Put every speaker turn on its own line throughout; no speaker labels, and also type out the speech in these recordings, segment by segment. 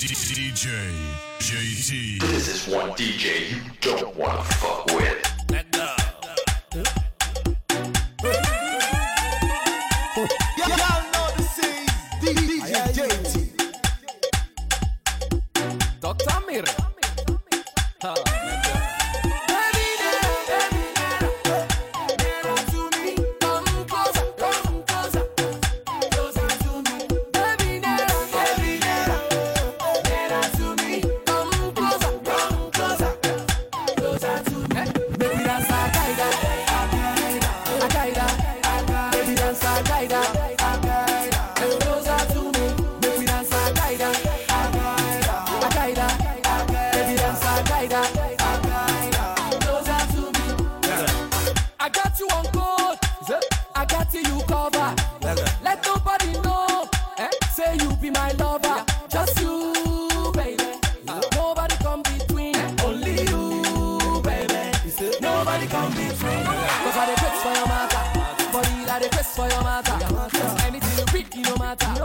DJ JT.
This is one DJ you don't want to fuck with.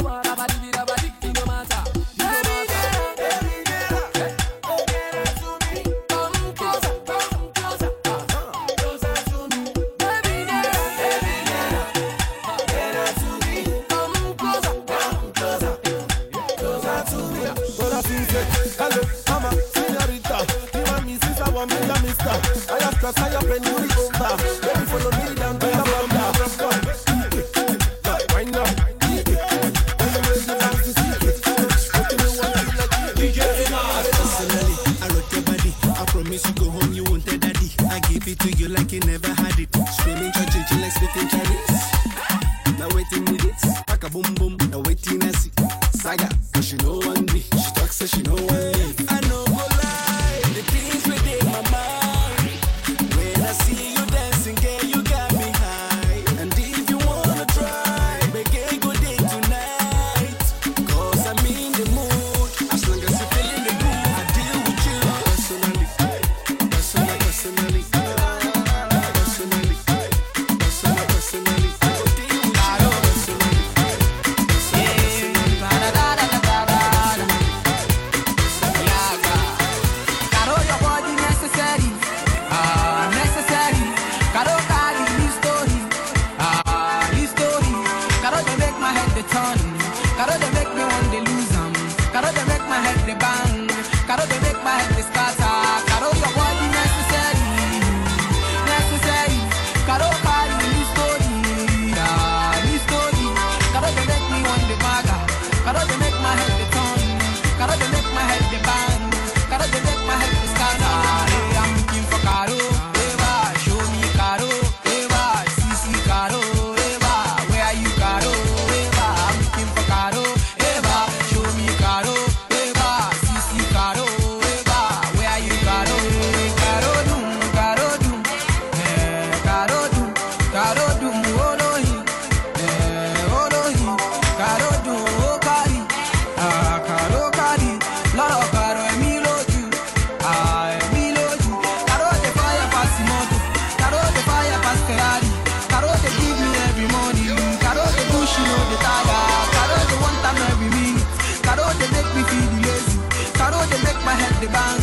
rabadi rabadi
the bank.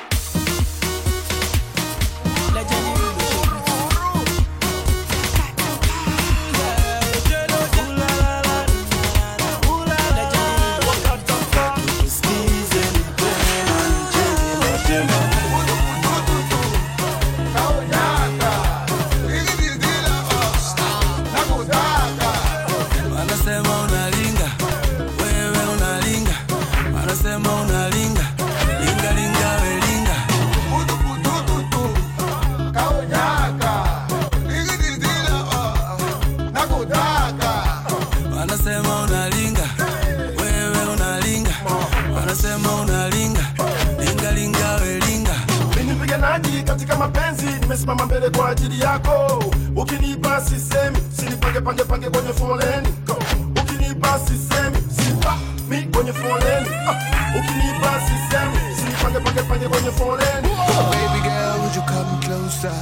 sinipange pange pange kwenye foleni.
Baby girl, would you come closer?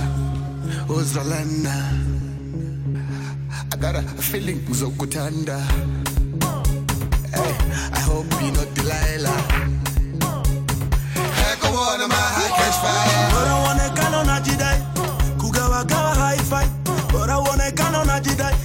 Who's the Uzalana. I got a feeling Zokutanda. Hey, eh, I hope you're not Delilah. Hey, come on, my high catch fire.
Bora uonekana unajidai, kugawagawa haifai. Bora uonekana unajidai, hani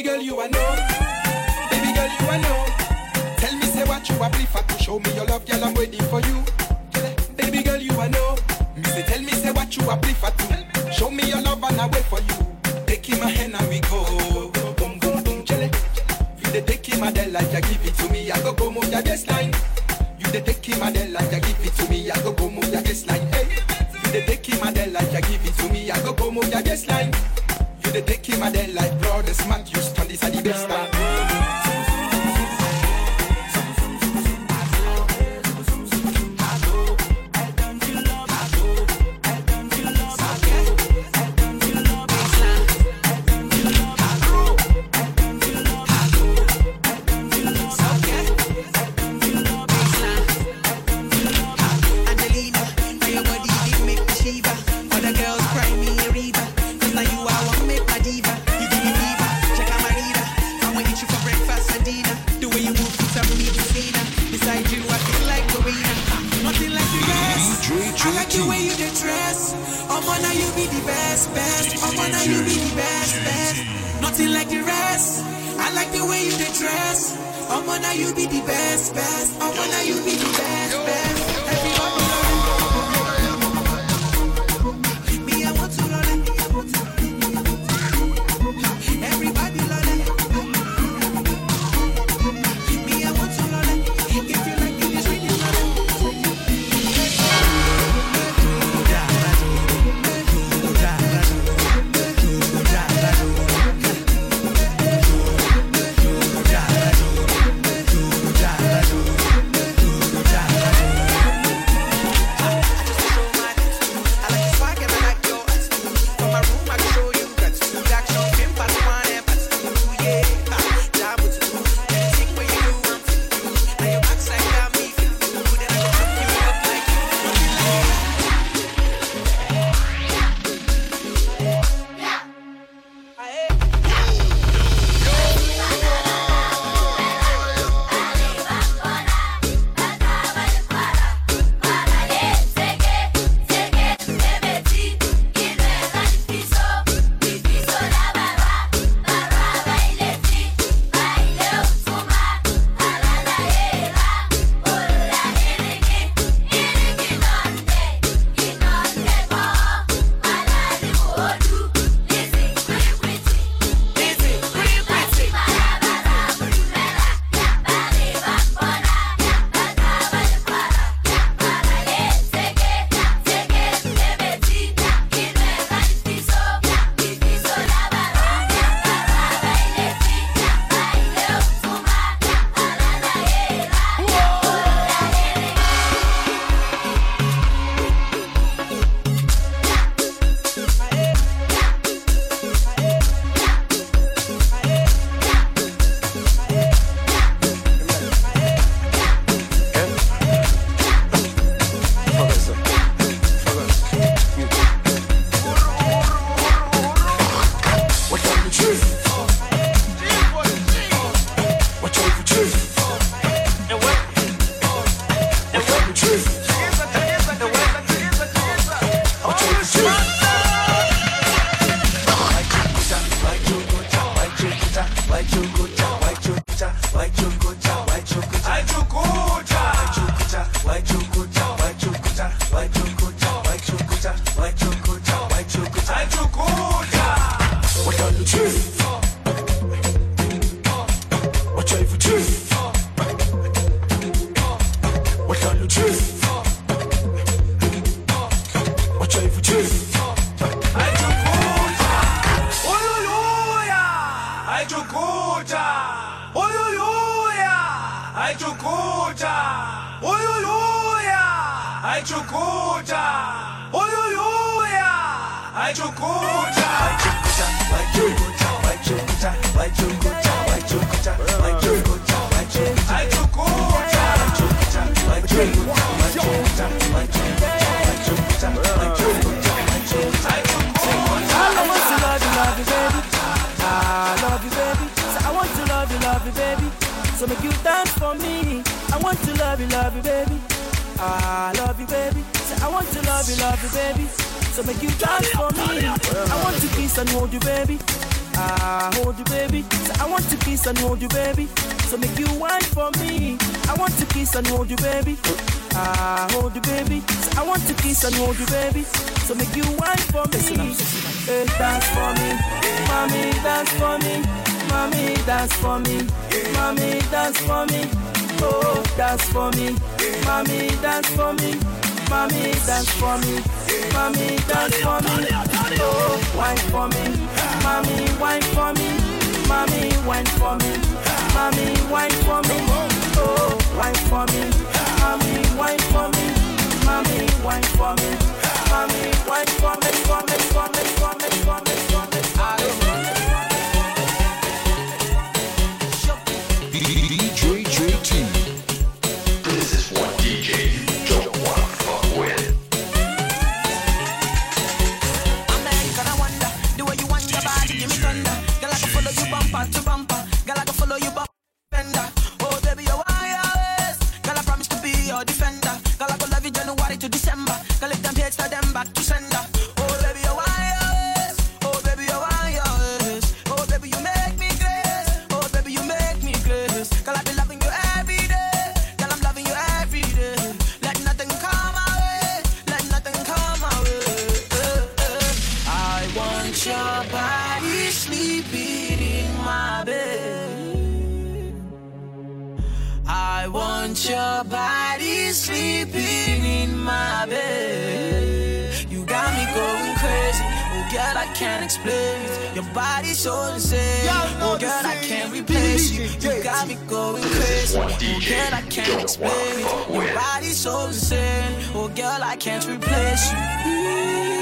Baby girl, you I know. Baby girl, you I know. Tell me, say what you are prefer to show me your love, girl. I'm waiting for you. Baby girl, you I know. Me say, tell me, say what you are prefer to. Show me your love and I wait for you. Take in my hand and we go. Boom, boom, boom, jelly. You dey take in my della, ya give it to me. I go go move your baseline. You dey take in my della, ya give it to me. I go go move your baseline. Hey. You dey take in my della, ya give it to me. I go go move your baseline. Dey take in my della, like brother smart. You stand at the baseline.
Nothing like the rest. I like the way you dress. Oh, man, now you be the best, best. Oh, man, now you be the best, best. I want to
kiss and hold you, baby. Ah, hold you, baby. So I want to kiss and hold you, baby. So make you wine for me. I want to kiss and hold you, baby. Ah, hold you, baby. So I want to kiss and hold you, baby. So make you wine for me. Hey, dance for me, mommy, dance for me, mommy, dance for me, mommy, dance for me. Oh, dance for me, mommy, dance for me, mommy, dance for me, mommy, dance for me. Mommy, dance for me. Oh, wine for me, mommy, wine for me, mommy, wine for me, mommy, wine for me. Oh, wine for me, mommy, wine for me, mommy, wine for me, mommy, wine for me, for me, for me, for me, for me.
Your body's so insane. Oh, girl, I can't replace you. You got me going crazy. Oh, girl, I can't explain it. Your body's so insane. Oh, girl, I can't replace you.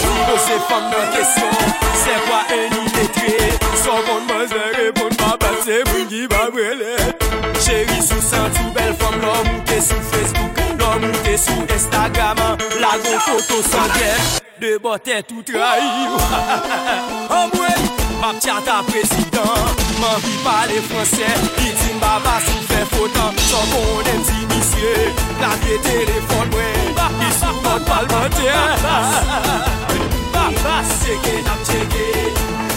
Sou do
se fam nan kesyon Se kwa eni detre Son kon mwen se repon Pa pase pou ki ba brele Chéri sou san tou bel fam Lom ou te sou Facebook Lom ou te sou Instagram La gon foto san gen De bote tout trahi Amwe Map chata prezident Man vi pale franse Itin baba sou fe fotan Son kon dem si misye La vie telefon mwen Mwen palmantye Teke nap teke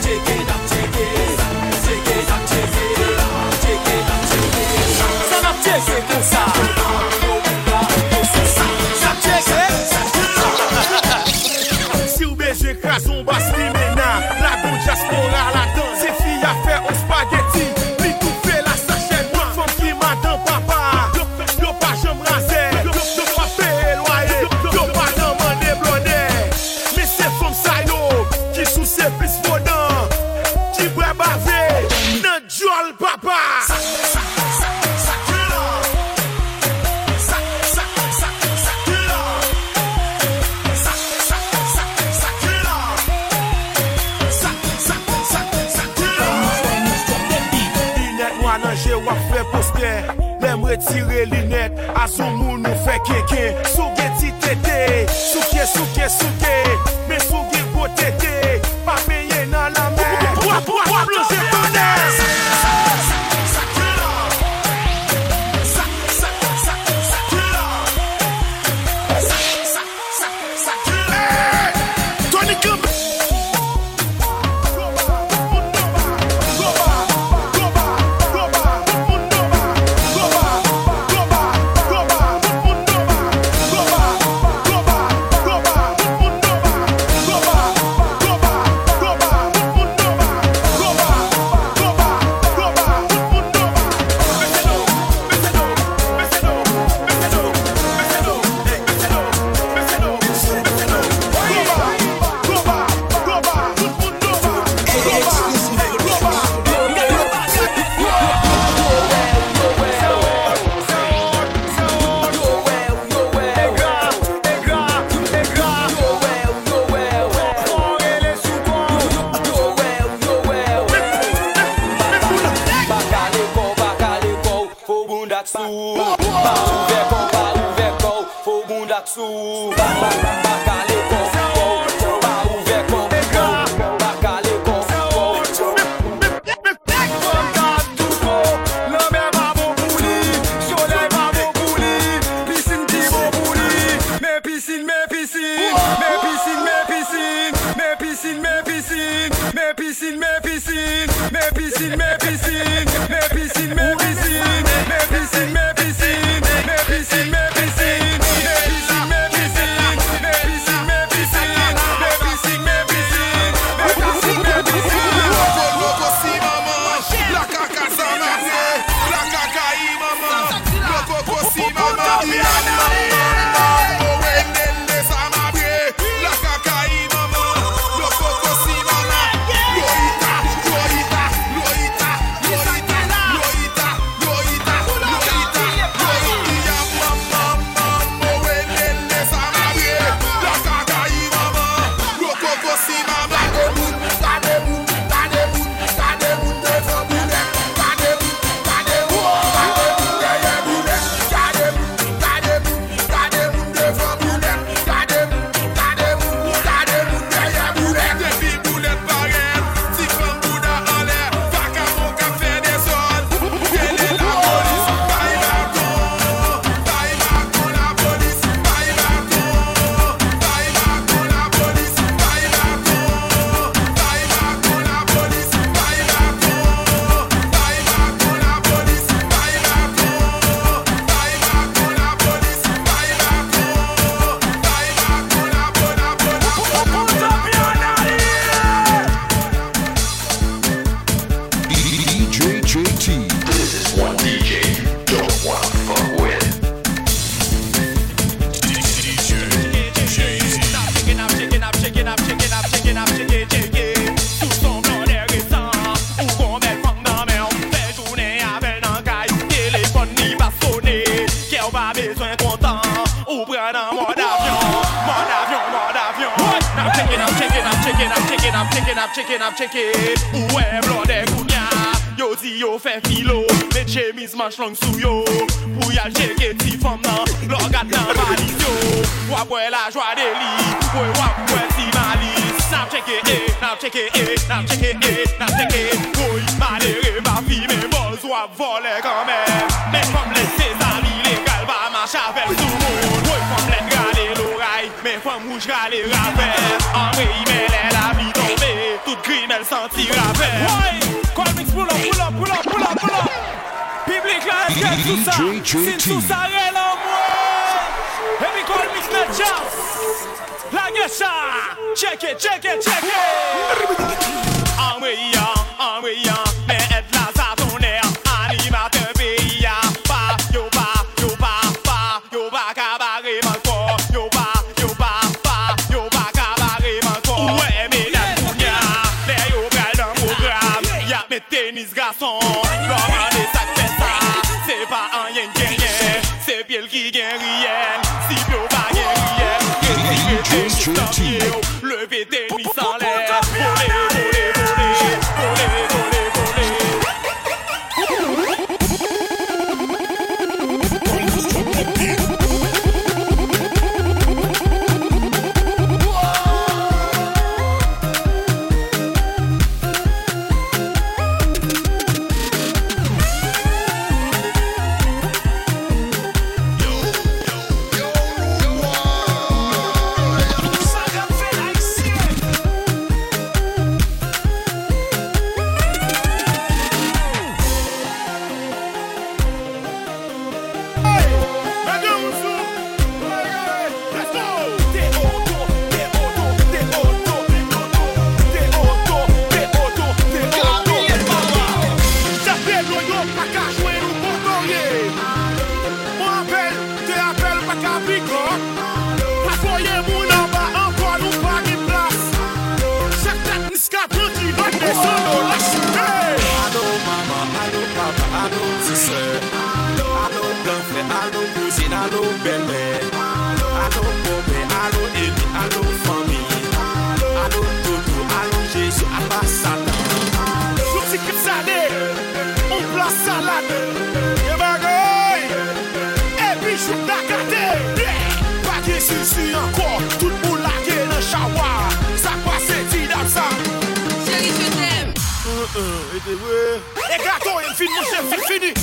Teke nap teke Teke nap teke Teke nap teke Sa nap teke kon sa Sa teke
Si ou beje krason bas li bien Lem retire linet Azou moun nou fe keke Souke titete Souke souke souke besoin content. Ou prendre
un mode avion, mode avion, mode avion. I'm checking, I'm checking, I'm checking,
I'm checking, I'm checking, I'm
checking, I'm checking. Ou est blonde kounya? Yo di yo fè filo, me chemise manche long sou yo. Pou yal cheke ti fam nan, lor gat nan valiz yo. Wapwe la jwa deli, woy wapwe ti maliz. Now check it, eh, now check it, eh, now check it, eh, now check it. Woy, malere ma fi, me boz wap vole kan men. Men kom le sezan legal ba manch avel sou moun Woy fom let gade l'oray Me fom wouj gade raper Anre yi me lè la vi tombe Tout grin el santi raper Woy, kol mix pull up, pull up, pull up, pull up, pull up Public la eske tout sa Sin tout sa re la mwen E mi mix net chas La gesha Check it, check it, check it Anre ya, anre ya gason Koman de sak fè sa Se pa an yen gen yen Se pyel ki gen riyen Si pyo pa gen riyen Gen
riyen gen riyen I know music, I know belly. I know Bobby, I know Eli, I know I know Jésus, I know Satan.
Tout ce qui on place salade. Et bagaille, et puis je. Pas de encore, tout le monde l'a gagné dans Chawa. Ça passe, dit d'absent.
Chérie, je t'aime.
Euh, euh, et. Et gâteau, il finit, mon chef,
il finit.